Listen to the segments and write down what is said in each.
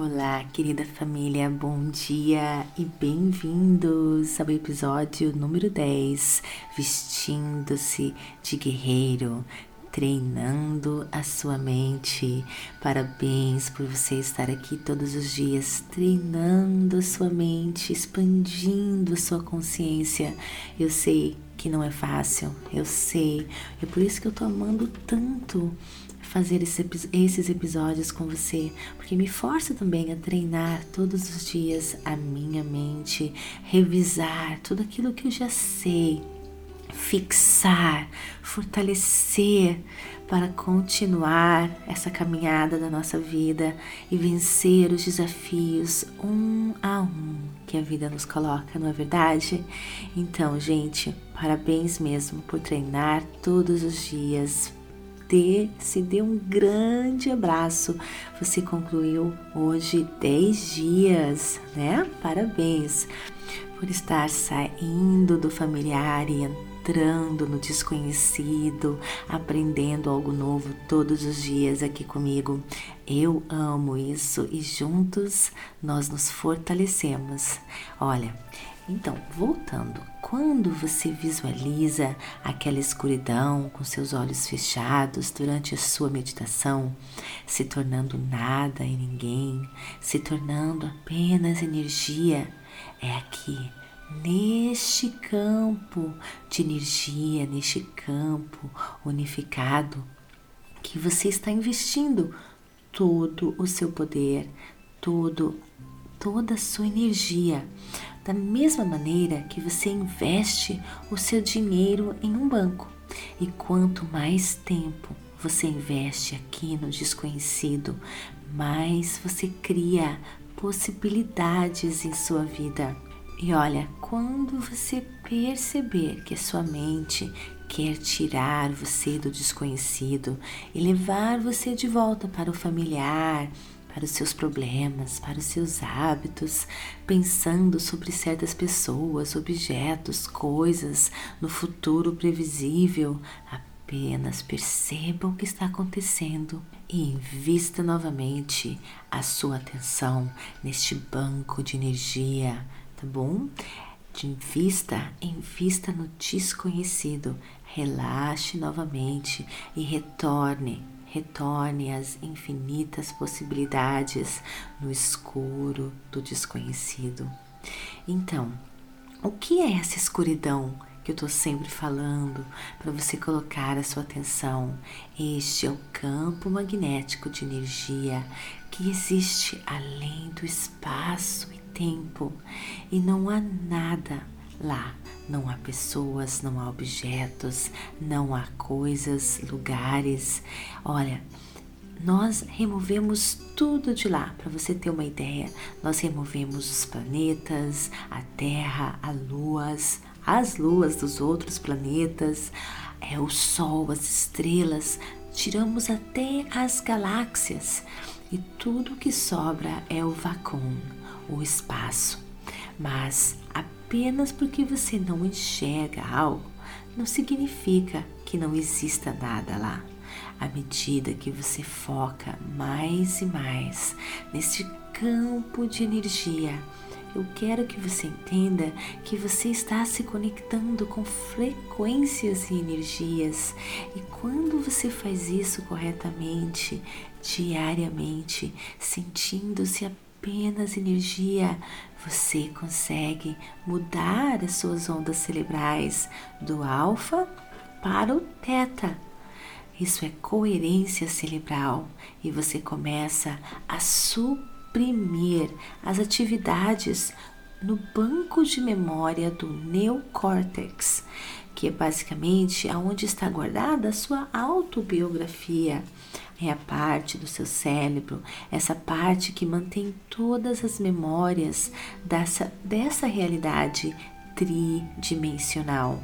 Olá, querida família, bom dia e bem-vindos ao episódio número 10, Vestindo-se de Guerreiro, treinando a sua mente. Parabéns por você estar aqui todos os dias treinando a sua mente, expandindo a sua consciência. Eu sei que não é fácil, eu sei. É por isso que eu tô amando tanto fazer esses episódios com você, porque me força também a treinar todos os dias a minha mente, revisar tudo aquilo que eu já sei, fixar, fortalecer para continuar essa caminhada da nossa vida e vencer os desafios um a um que a vida nos coloca, não é verdade? Então, gente, parabéns mesmo por treinar todos os dias se dê um grande abraço. Você concluiu hoje 10 dias, né? Parabéns por estar saindo do familiar e entrando no desconhecido, aprendendo algo novo todos os dias aqui comigo. Eu amo isso e juntos nós nos fortalecemos. Olha, então, voltando, quando você visualiza aquela escuridão com seus olhos fechados durante a sua meditação, se tornando nada e ninguém, se tornando apenas energia, é aqui, neste campo de energia, neste campo unificado, que você está investindo todo o seu poder, todo toda a sua energia da mesma maneira que você investe o seu dinheiro em um banco. E quanto mais tempo você investe aqui no desconhecido, mais você cria possibilidades em sua vida. E olha, quando você perceber que a sua mente quer tirar você do desconhecido e levar você de volta para o familiar, para os seus problemas, para os seus hábitos, pensando sobre certas pessoas, objetos, coisas no futuro previsível. Apenas perceba o que está acontecendo e invista novamente a sua atenção neste banco de energia, tá bom? Invista, invista no desconhecido. Relaxe novamente e retorne retorne às infinitas possibilidades no escuro do desconhecido. Então, o que é essa escuridão que eu estou sempre falando para você colocar a sua atenção? Este é o campo magnético de energia que existe além do espaço e tempo e não há nada lá não há pessoas, não há objetos, não há coisas, lugares. Olha, nós removemos tudo de lá. Para você ter uma ideia, nós removemos os planetas, a Terra, as luas, as luas dos outros planetas, é o Sol, as estrelas, tiramos até as galáxias e tudo que sobra é o vácuo, o espaço. Mas apenas porque você não enxerga algo, não significa que não exista nada lá. À medida que você foca mais e mais nesse campo de energia, eu quero que você entenda que você está se conectando com frequências e energias, e quando você faz isso corretamente, diariamente, sentindo-se apenas energia, você consegue mudar as suas ondas cerebrais do alfa para o teta. Isso é coerência cerebral e você começa a suprimir as atividades no banco de memória do neocórtex, que é basicamente aonde está guardada a sua autobiografia é a parte do seu cérebro, essa parte que mantém todas as memórias dessa, dessa realidade tridimensional.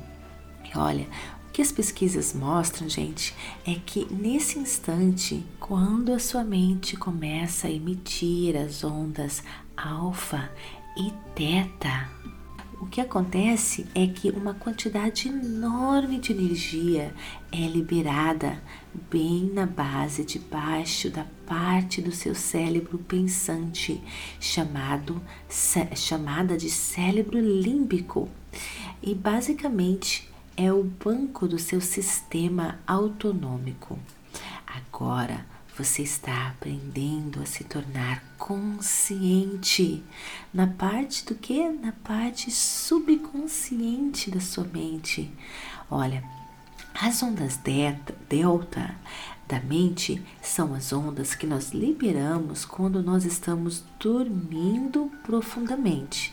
olha, o que as pesquisas mostram, gente, é que nesse instante, quando a sua mente começa a emitir as ondas alfa e teta, o que acontece é que uma quantidade enorme de energia é liberada bem na base de baixo da parte do seu cérebro pensante, chamado chamada de cérebro límbico. E basicamente é o banco do seu sistema autonômico. Agora, você está aprendendo a se tornar consciente na parte do que? Na parte subconsciente da sua mente. Olha, as ondas delta, da mente são as ondas que nós liberamos quando nós estamos dormindo profundamente.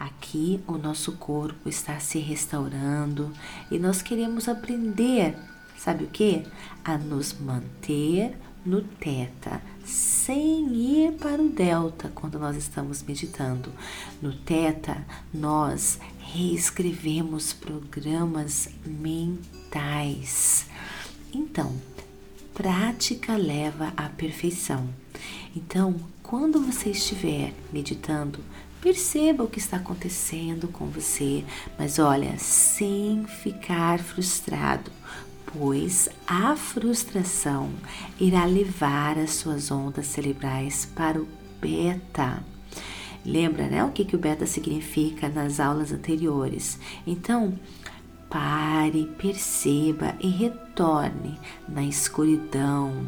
Aqui o nosso corpo está se restaurando e nós queremos aprender, sabe o que? A nos manter no teta, sem ir para o delta quando nós estamos meditando. No teta, nós reescrevemos programas mentais. Então, prática leva à perfeição. Então, quando você estiver meditando, perceba o que está acontecendo com você, mas olha, sem ficar frustrado, pois a frustração irá levar as suas ondas cerebrais para o beta. Lembra, né, o que, que o beta significa nas aulas anteriores? Então, pare, perceba e retorne na escuridão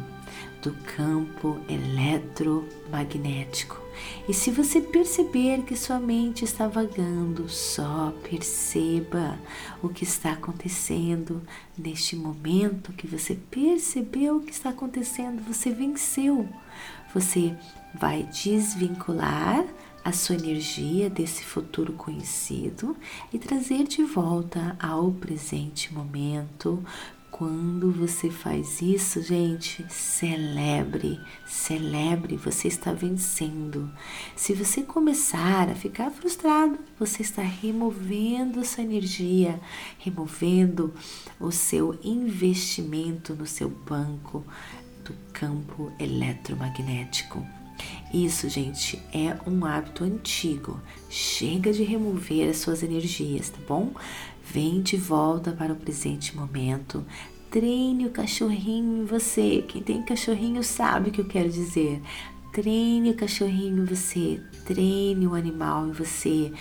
do campo eletromagnético. E se você perceber que sua mente está vagando, só perceba o que está acontecendo neste momento que você percebeu o que está acontecendo, você venceu. Você vai desvincular a sua energia desse futuro conhecido e trazer de volta ao presente momento quando você faz isso, gente, celebre, celebre, você está vencendo. Se você começar a ficar frustrado, você está removendo sua energia, removendo o seu investimento no seu banco do campo eletromagnético. Isso, gente, é um hábito antigo. Chega de remover as suas energias, tá bom? Vem de volta para o presente momento. Treine o cachorrinho em você. Quem tem cachorrinho sabe o que eu quero dizer. Treine o cachorrinho em você. Treine o animal em você.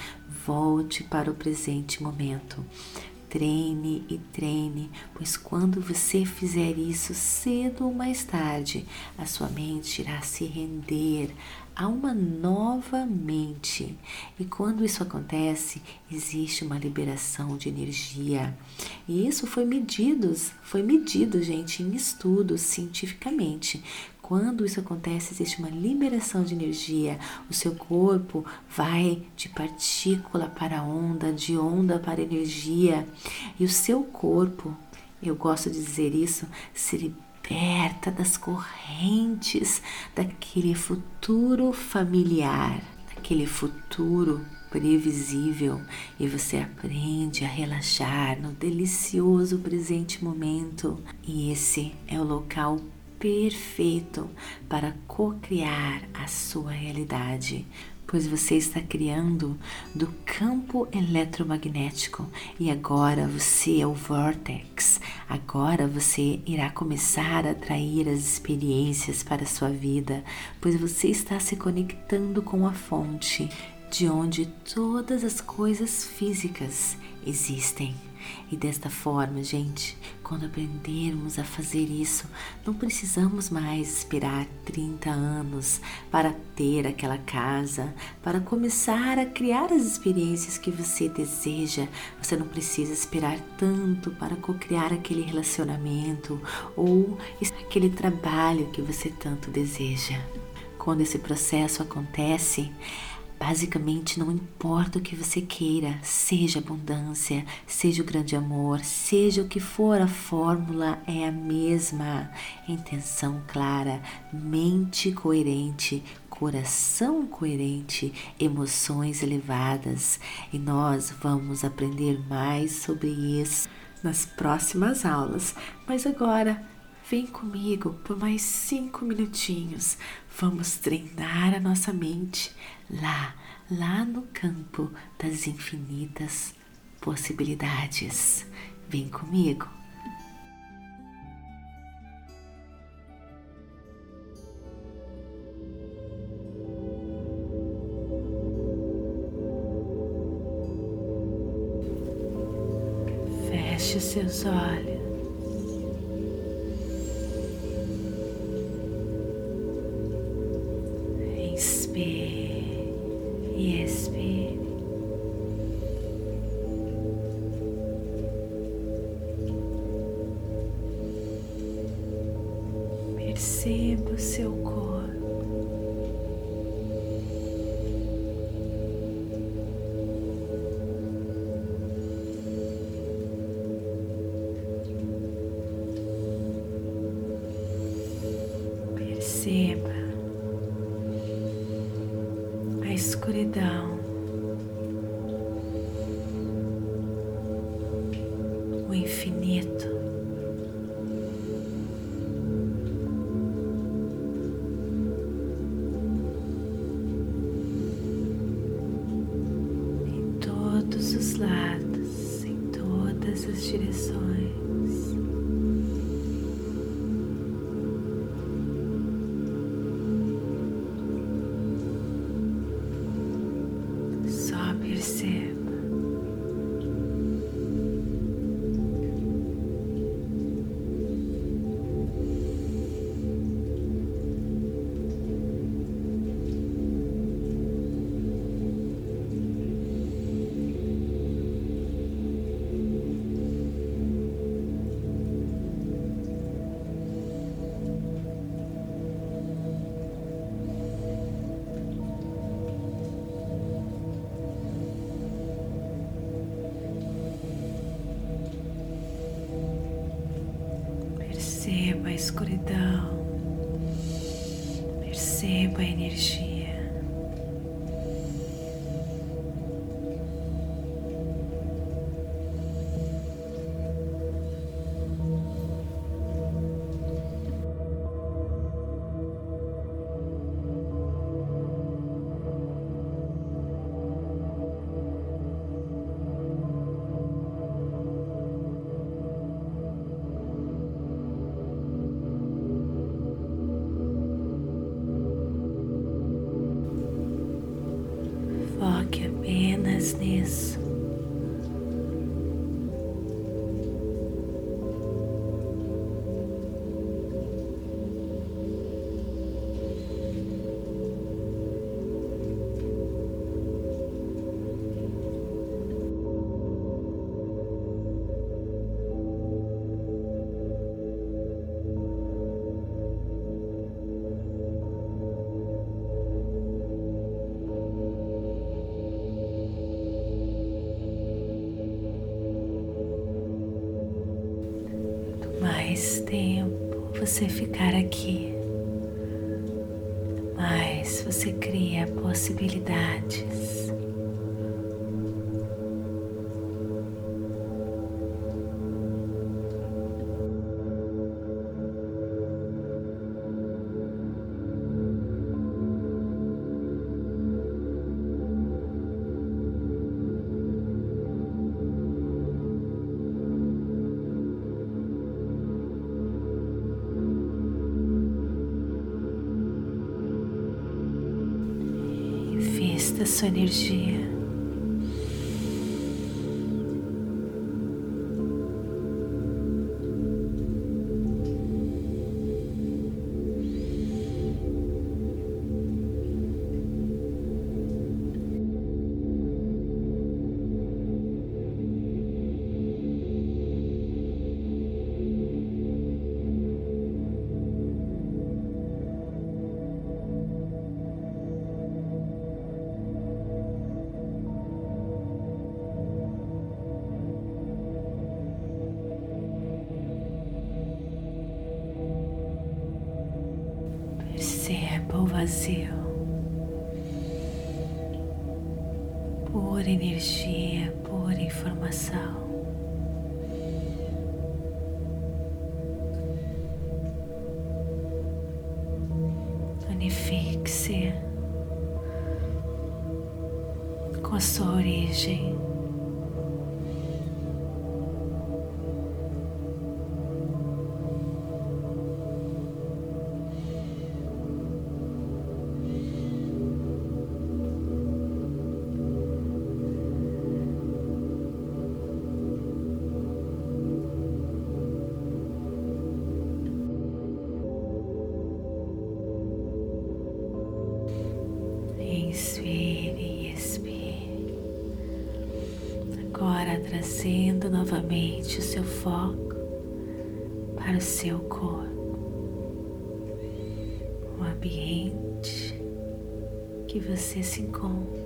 Volte para o presente momento. Treine e treine, pois quando você fizer isso cedo ou mais tarde, a sua mente irá se render a uma nova mente. E quando isso acontece, existe uma liberação de energia. E isso foi medido, foi medido, gente, em estudos cientificamente. Quando isso acontece, existe uma liberação de energia. O seu corpo vai de partícula para onda, de onda para energia. E o seu corpo, eu gosto de dizer isso, se liberta das correntes daquele futuro familiar, daquele futuro previsível e você aprende a relaxar no delicioso presente momento. E esse é o local perfeito para co-criar a sua realidade, pois você está criando do campo eletromagnético e agora você é o vortex. Agora você irá começar a atrair as experiências para a sua vida, pois você está se conectando com a fonte de onde todas as coisas físicas existem. E desta forma, gente, quando aprendermos a fazer isso, não precisamos mais esperar 30 anos para ter aquela casa, para começar a criar as experiências que você deseja. Você não precisa esperar tanto para co-criar aquele relacionamento ou aquele trabalho que você tanto deseja. Quando esse processo acontece, Basicamente, não importa o que você queira, seja abundância, seja o grande amor, seja o que for, a fórmula é a mesma. Intenção clara, mente coerente, coração coerente, emoções elevadas. E nós vamos aprender mais sobre isso nas próximas aulas. Mas agora, Vem comigo por mais cinco minutinhos. Vamos treinar a nossa mente lá lá no campo das infinitas possibilidades. Vem comigo. Feche seus olhos. Perceba o seu corpo. Perceba a escuridão, Perceba a escuridão, perceba a energia. Você ficar aqui, mais você cria possibilidades. Sua energia. Perceba o vazio. Pura energia, pura informação. Unifique-se. com a sua origem. Trazendo novamente o seu foco para o seu corpo, o ambiente que você se encontra.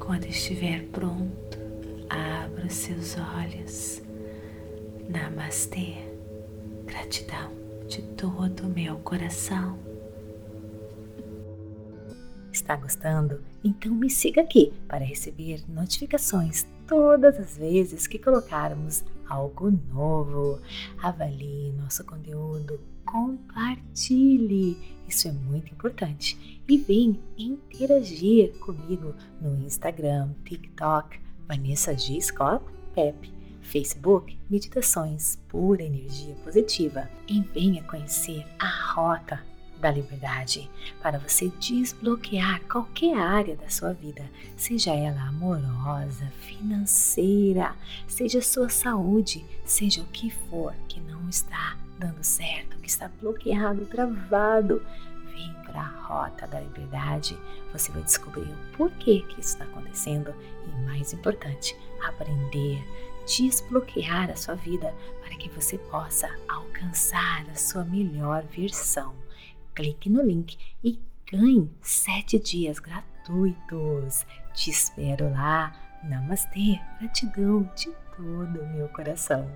Quando estiver pronto, abra seus olhos. Namastê. Gratidão de todo o meu coração. Está gostando? Então me siga aqui para receber notificações todas as vezes que colocarmos algo novo. Avalie nosso conteúdo, compartilhe, isso é muito importante. E vem interagir comigo no Instagram, TikTok, Vanessa G. Scott Pep Facebook Meditações Pura Energia Positiva e venha conhecer a Rota da Liberdade para você desbloquear qualquer área da sua vida, seja ela amorosa, financeira, seja sua saúde, seja o que for que não está dando certo, que está bloqueado, travado. Vem para a Rota da Liberdade, você vai descobrir o porquê que isso está acontecendo e, mais importante, aprender desbloquear a sua vida para que você possa alcançar a sua melhor versão. Clique no link e ganhe sete dias gratuitos. Te espero lá. Namastê, gratidão de todo o meu coração.